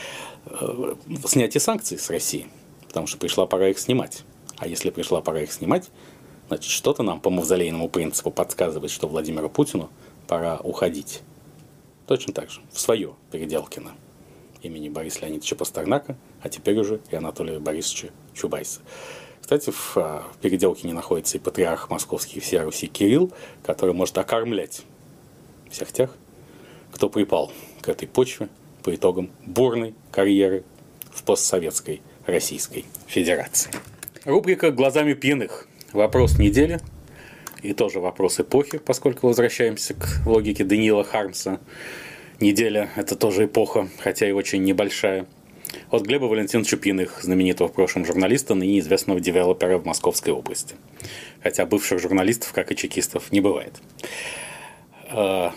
э, э, снятие санкций с России, потому что пришла пора их снимать. А если пришла пора их снимать, значит, что-то нам по мавзолейному принципу подсказывает, что Владимиру Путину пора уходить. Точно так же, в свое Переделкино имени Бориса Леонидовича Пастернака, а теперь уже и Анатолия Борисовича Чубайса. Кстати, в, а, в переделке не находится и патриарх московский всея Руси Кирилл, который может окормлять всех тех, кто припал к этой почве по итогам бурной карьеры в постсоветской Российской Федерации. Рубрика «Глазами пьяных». Вопрос недели и тоже вопрос эпохи, поскольку возвращаемся к логике Даниила Хармса. Неделя – это тоже эпоха, хотя и очень небольшая – от Глеба Валентиновича Пиных, знаменитого в прошлом журналиста, ныне известного девелопера в Московской области. Хотя бывших журналистов, как и чекистов, не бывает. А,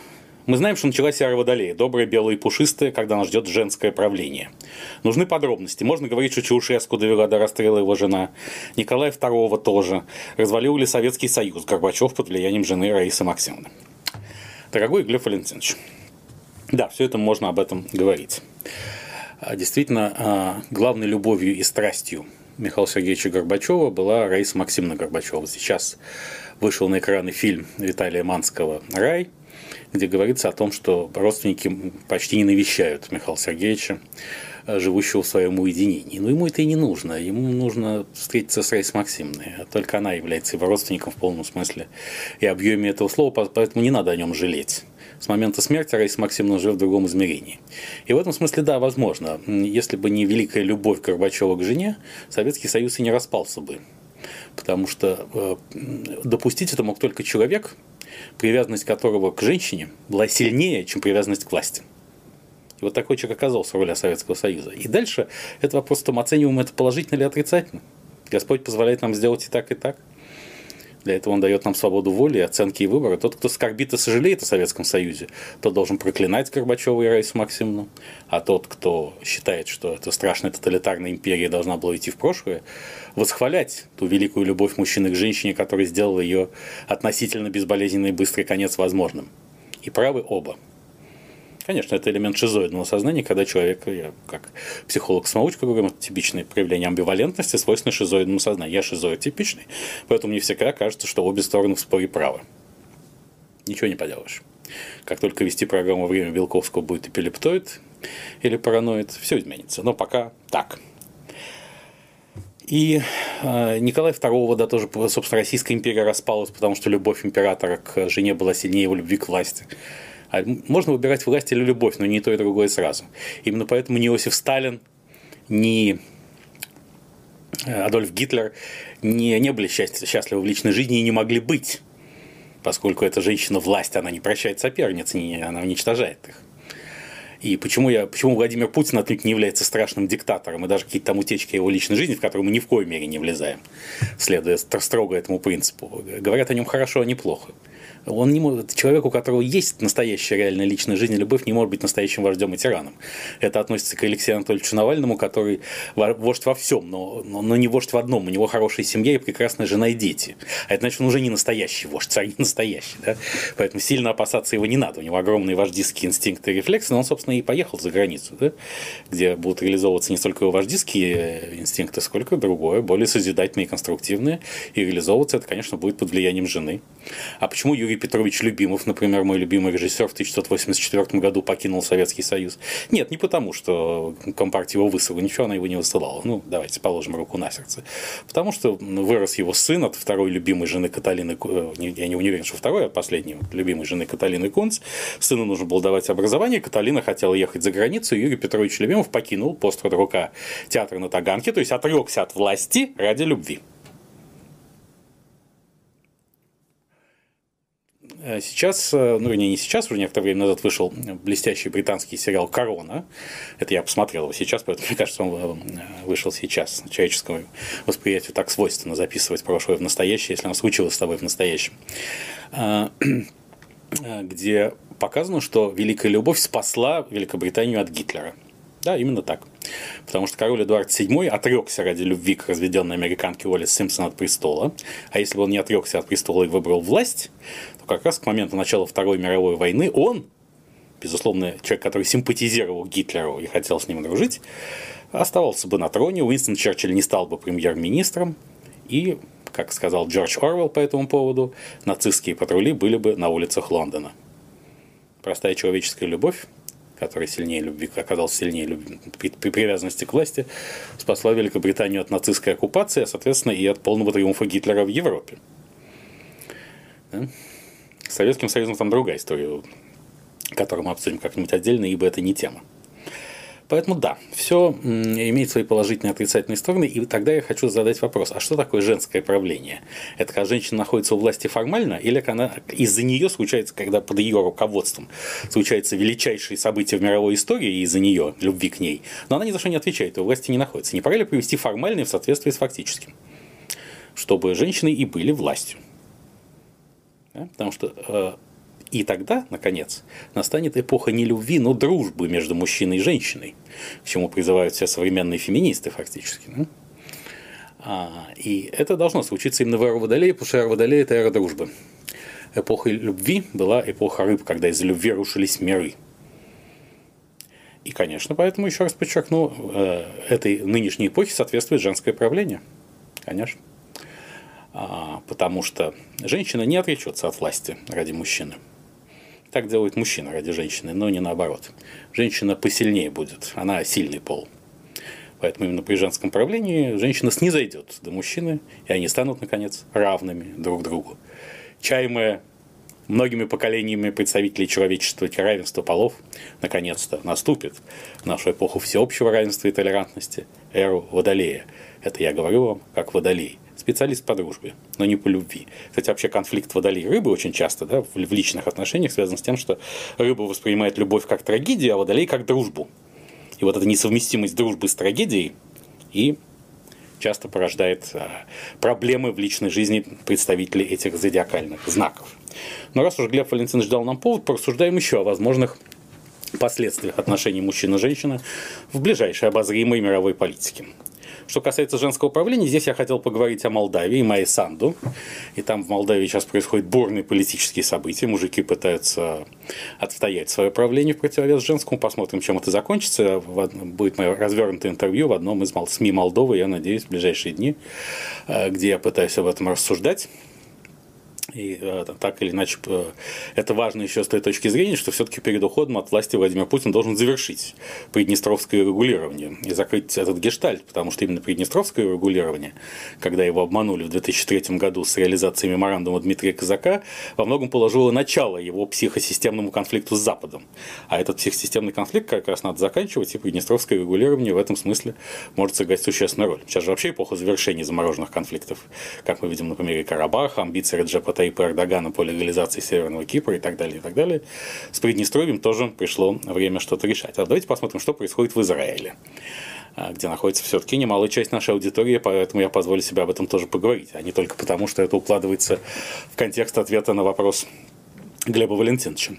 мы знаем, что началась эра Водолея, добрая, белая и пушистая, когда нас ждет женское правление. Нужны подробности. Можно говорить, что Чаушеску довела до расстрела его жена, Николая II тоже. Развалил ли Советский Союз, Горбачев под влиянием жены Раисы Максимовны. Дорогой Глеб Валентинович, да, все это можно об этом говорить. А действительно, а, главной любовью и страстью Михаила Сергеевича Горбачева была Раиса Максимовна Горбачева. Сейчас вышел на экраны фильм Виталия Манского «Рай», где говорится о том, что родственники почти не навещают Михаила Сергеевича, а, живущего в своем уединении. Но ему это и не нужно. Ему нужно встретиться с Раисой Максимовной. Только она является его родственником в полном смысле и объеме этого слова, поэтому не надо о нем жалеть с момента смерти Раиса Максимовна живет в другом измерении. И в этом смысле, да, возможно. Если бы не великая любовь Горбачева к жене, Советский Союз и не распался бы. Потому что э, допустить это мог только человек, привязанность которого к женщине была сильнее, чем привязанность к власти. И вот такой человек оказался в роли Советского Союза. И дальше это вопрос, том оцениваем это положительно или отрицательно. Господь позволяет нам сделать и так, и так. Для этого он дает нам свободу воли, оценки и выбора. Тот, кто скорбит и сожалеет о Советском Союзе, тот должен проклинать Горбачева и Раису Максимовну. А тот, кто считает, что эта страшная тоталитарная империя должна была идти в прошлое, восхвалять ту великую любовь мужчины к женщине, которая сделала ее относительно безболезненный и быстрый конец возможным. И правы оба. Конечно, это элемент шизоидного сознания, когда человек, я как психолог-самоучка говорю, это типичное проявление амбивалентности, свойственно шизоидному сознанию. Я шизоид типичный, поэтому мне всегда кажется, что обе стороны в споре правы. Ничего не поделаешь. Как только вести программу «Время Белковского» будет эпилептоид или параноид, все изменится. Но пока так. И э, Николай II, да, тоже, собственно, Российская империя распалась, потому что любовь императора к жене была сильнее его любви к власти. А можно выбирать власть или любовь, но не то и другое сразу. Именно поэтому ни Иосиф Сталин, ни э, Адольф Гитлер не, не были счастливы в личной жизни и не могли быть, поскольку эта женщина власть, она не прощает соперниц, не, она уничтожает их. И почему, я, почему Владимир Путин отнюдь не является страшным диктатором, и даже какие-то там утечки его личной жизни, в которые мы ни в коей мере не влезаем, следуя строго этому принципу. Говорят о нем хорошо, а не плохо. Он не может, человек, у которого есть настоящая реальная личная жизнь и любовь, не может быть настоящим вождем и тираном. Это относится к Алексею Анатольевичу Навальному, который вождь во всем, но, но, но не вождь в одном. У него хорошая семья и прекрасная жена и дети. А это значит, он уже не настоящий вождь, царь не настоящий. Да? Поэтому сильно опасаться его не надо. У него огромные вождистские инстинкты и рефлексы, но он, собственно, и поехал за границу, да? где будут реализовываться не столько его вождистские инстинкты, сколько другое, более созидательные и конструктивные. И реализовываться это, конечно, будет под влиянием жены. А почему Юрий Юрий Петрович Любимов, например, мой любимый режиссер, в 1984 году покинул Советский Союз. Нет, не потому, что Компартия его высылала, ничего она его не высылала. Ну, давайте положим руку на сердце. Потому что вырос его сын от второй любимой жены Каталины, э, я не уверен, что второй, а последней любимой жены Каталины Кунц. Сыну нужно было давать образование, Каталина хотела ехать за границу, и Юрий Петрович Любимов покинул пост рука театра на Таганке, то есть отрекся от власти ради любви. Сейчас, э, ну, не, не сейчас, уже некоторое время назад вышел блестящий британский сериал «Корона». Это я посмотрел его сейчас, поэтому мне кажется, он э, вышел сейчас. Человеческому восприятию так свойственно записывать прошлое в настоящее, если оно случилось с тобой в настоящем. Где показано, что Великая Любовь спасла Великобританию от Гитлера – да, именно так. Потому что король Эдуард VII отрекся ради любви к разведенной американке Уоллес Симпсон от престола. А если бы он не отрекся от престола и выбрал власть, как раз к моменту начала Второй мировой войны он, безусловно, человек, который симпатизировал Гитлеру и хотел с ним дружить, оставался бы на троне, Уинстон Черчилль не стал бы премьер-министром, и, как сказал Джордж Орвелл по этому поводу, нацистские патрули были бы на улицах Лондона. Простая человеческая любовь который сильнее любви, оказался сильнее любви, при привязанности к власти, спасла Великобританию от нацистской оккупации, а, соответственно, и от полного триумфа Гитлера в Европе. Да? С Советским Союзом там другая история, которую мы обсудим как-нибудь отдельно, ибо это не тема. Поэтому да, все имеет свои положительные и отрицательные стороны, и тогда я хочу задать вопрос, а что такое женское правление? Это когда женщина находится у власти формально, или она из-за нее случается, когда под ее руководством случается величайшие события в мировой истории из-за нее, любви к ней, но она ни за что не отвечает, у власти не находится. Не пора ли привести формальное в соответствии с фактическим? Чтобы женщины и были властью. Да? Потому что э, и тогда, наконец, настанет эпоха не любви, но дружбы между мужчиной и женщиной, к чему призывают все современные феминисты фактически. Да? А, и это должно случиться именно в эру Водолея, потому что эра Водолея – это эра дружбы. Эпоха любви была эпоха рыб, когда из любви рушились миры. И, конечно, поэтому, еще раз подчеркну, э, этой нынешней эпохе соответствует женское правление. Конечно. А, потому что женщина не отречется от власти ради мужчины. Так делает мужчина ради женщины, но не наоборот. Женщина посильнее будет, она сильный пол. Поэтому именно при женском правлении женщина снизойдет до мужчины, и они станут, наконец, равными друг другу. Чаемая многими поколениями представителей человечества равенства полов наконец-то наступит в нашу эпоху всеобщего равенства и толерантности, эру Водолея. Это я говорю вам как Водолей специалист по дружбе, но не по любви. Кстати, вообще конфликт водолей рыбы очень часто да, в личных отношениях связан с тем, что рыба воспринимает любовь как трагедию, а водолей как дружбу. И вот эта несовместимость дружбы с трагедией и часто порождает а, проблемы в личной жизни представителей этих зодиакальных знаков. Но раз уж Глеб Валентинович дал нам повод, порассуждаем еще о возможных последствиях отношений мужчины и женщины в ближайшей обозримой мировой политике. Что касается женского управления, здесь я хотел поговорить о Молдавии и Санду. И там в Молдавии сейчас происходят бурные политические события. Мужики пытаются отстоять свое правление в противовес женскому. Посмотрим, чем это закончится. Будет мое развернутое интервью в одном из СМИ Молдовы, я надеюсь, в ближайшие дни, э, где я пытаюсь об этом рассуждать. И э, так или иначе, э, это важно еще с той точки зрения, что все-таки перед уходом от власти Владимир Путин должен завершить приднестровское регулирование и закрыть этот гештальт, потому что именно приднестровское регулирование, когда его обманули в 2003 году с реализацией меморандума Дмитрия Казака, во многом положило начало его психосистемному конфликту с Западом. А этот психосистемный конфликт как раз надо заканчивать, и приднестровское регулирование в этом смысле может сыграть существенную роль. Сейчас же вообще эпоха завершения замороженных конфликтов, как мы видим на примере Карабаха, амбиции Реджепа Таипа Эрдогана по легализации Северного Кипра и так далее, и так далее. С Приднестровьем тоже пришло время что-то решать. А давайте посмотрим, что происходит в Израиле а, где находится все-таки немалая часть нашей аудитории, поэтому я позволю себе об этом тоже поговорить, а не только потому, что это укладывается в контекст ответа на вопрос Глеба Валентиновича.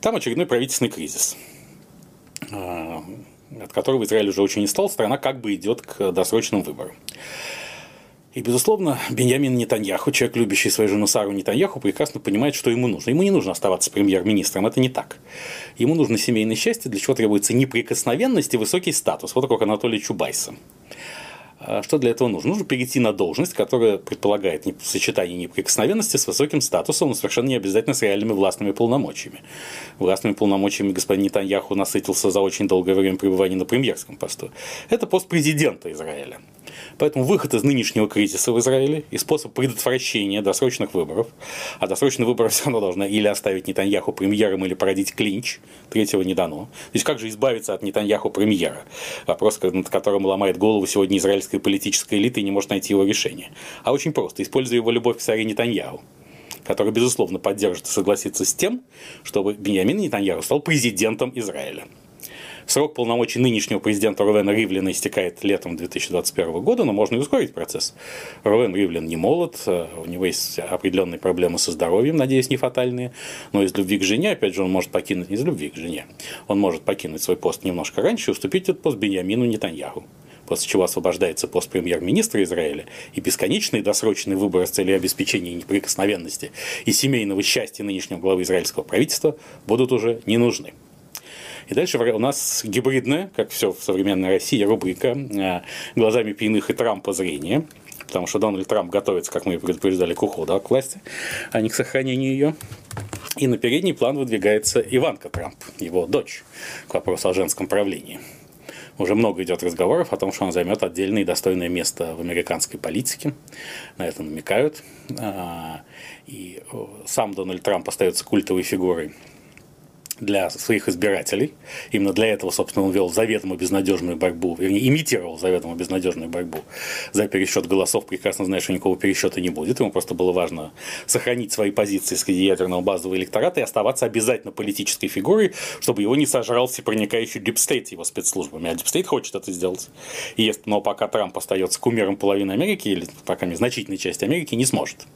Там очередной правительственный кризис, а, от которого Израиль уже очень не стал, страна как бы идет к досрочным выборам. И, безусловно, Беньямин Нетаньяху, человек, любящий свою жену Сару Нетаньяху, прекрасно понимает, что ему нужно. Ему не нужно оставаться премьер-министром, это не так. Ему нужно семейное счастье, для чего требуется неприкосновенность и высокий статус. Вот как Анатолий Чубайса. А что для этого нужно? Нужно перейти на должность, которая предполагает сочетание неприкосновенности с высоким статусом, но совершенно не обязательно с реальными властными полномочиями. Властными полномочиями господин Нетаньяху насытился за очень долгое время пребывания на премьерском посту. Это пост президента Израиля. Поэтому выход из нынешнего кризиса в Израиле и способ предотвращения досрочных выборов, а досрочные выборы все равно должны или оставить Нетаньяху премьером, или породить клинч, третьего не дано. То есть как же избавиться от Нетаньяху премьера? Вопрос, над которым ломает голову сегодня израильская политическая элита и не может найти его решение. А очень просто, используя его любовь к царе Нетаньяху который, безусловно, поддержит и согласится с тем, чтобы Беньямин Нетаньяху стал президентом Израиля. Срок полномочий нынешнего президента Рувена Ривлина истекает летом 2021 года, но можно и ускорить процесс. Рувен Ривлин не молод, э, у него есть определенные проблемы со здоровьем, надеюсь, не фатальные, но из любви к жене, опять же, он может покинуть, из любви к жене, он может покинуть свой пост немножко раньше и уступить этот пост Беньямину Нетаньяху после чего освобождается пост премьер-министра Израиля, и бесконечные досрочные выборы с целью обеспечения неприкосновенности и семейного счастья нынешнего главы израильского правительства будут уже не нужны. И дальше у нас гибридная, как все в современной России, рубрика э, «Глазами пьяных и Трампа зрение», потому что Дональд Трамп готовится, как мы и предупреждали, к уходу от власти, а не к сохранению ее. И на передний план выдвигается Иванка Трамп, его дочь, к вопросу о женском правлении. Уже много идет разговоров о том, что он займет отдельное и достойное место в американской политике. На это намекают. А, и сам Дональд Трамп остается культовой фигурой для своих избирателей. Именно для этого, собственно, он вел заведомо безнадежную борьбу, вернее, имитировал заведомо безнадежную борьбу за пересчет голосов, прекрасно зная, что никакого пересчета не будет. Ему просто было важно сохранить свои позиции среди ядерного базового электората и оставаться обязательно политической фигурой, чтобы его не сожрал всепроникающий deep state его спецслужбами. А deep state хочет это сделать. И если, но пока Трамп остается кумиром половины Америки, или пока незначительной части Америки, не сможет.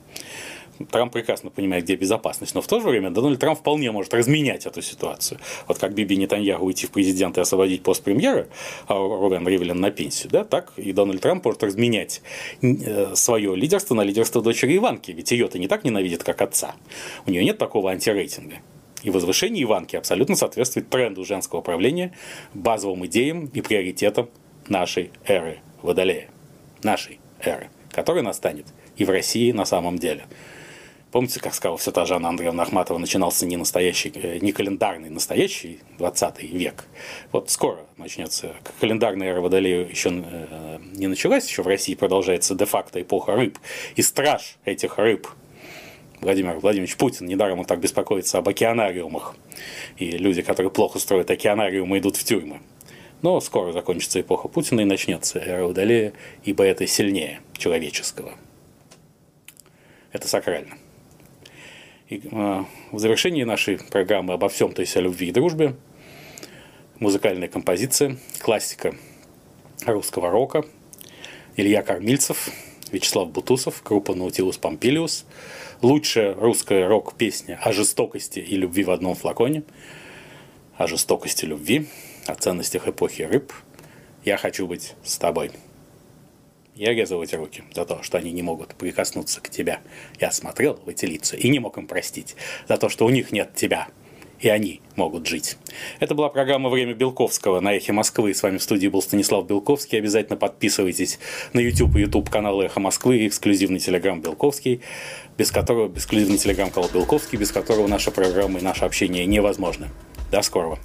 Трамп прекрасно понимает, где безопасность, но в то же время Дональд Трамп вполне может разменять эту ситуацию. Вот как Биби Нетаньяху уйти в президент и освободить пост премьера, а Ровен Ривлин на пенсию, да, так и Дональд Трамп может разменять э, свое лидерство на лидерство дочери Иванки, ведь ее-то не так ненавидит, как отца. У нее нет такого антирейтинга. И возвышение Иванки абсолютно соответствует тренду женского правления, базовым идеям и приоритетам нашей эры Водолея. Нашей эры, которая настанет и в России на самом деле. Помните, как сказала все та же Анна Андреевна Ахматова, начинался не настоящий, э, не календарный, настоящий 20 век. Вот скоро начнется. Календарная эра Водолея еще э, не началась, еще в России продолжается де-факто эпоха рыб. И страж этих рыб Владимир Владимирович Путин, недаром он так беспокоится об океанариумах. И люди, которые плохо строят океанариумы, идут в тюрьмы. Но скоро закончится эпоха Путина и начнется эра Водолея, ибо это сильнее человеческого. Это сакрально. Э, в завершении нашей программы обо всем, то есть о любви и дружбе, музыкальная композиция, классика русского рока, Илья Кормильцев, Вячеслав Бутусов, группа Наутилус Помпилиус, лучшая русская рок-песня о жестокости и любви в одном флаконе, о жестокости любви, о ценностях эпохи рыб. Я хочу быть с тобой. Резал эти руки за то, что они не могут прикоснуться к тебе. Я смотрел в эти лица и не мог им простить за то, что у них нет тебя и они могут жить. Это была программа «Время Белковского» на «Эхе Москвы». С вами в студии был Станислав Белковский. Обязательно подписывайтесь на YouTube и YouTube канал «Эхо Москвы» и эксклюзивный телеграм «Белковский», без которого, эксклюзивный телеграм-канал «Белковский», без которого наша программа и наше общение невозможны. До скорого.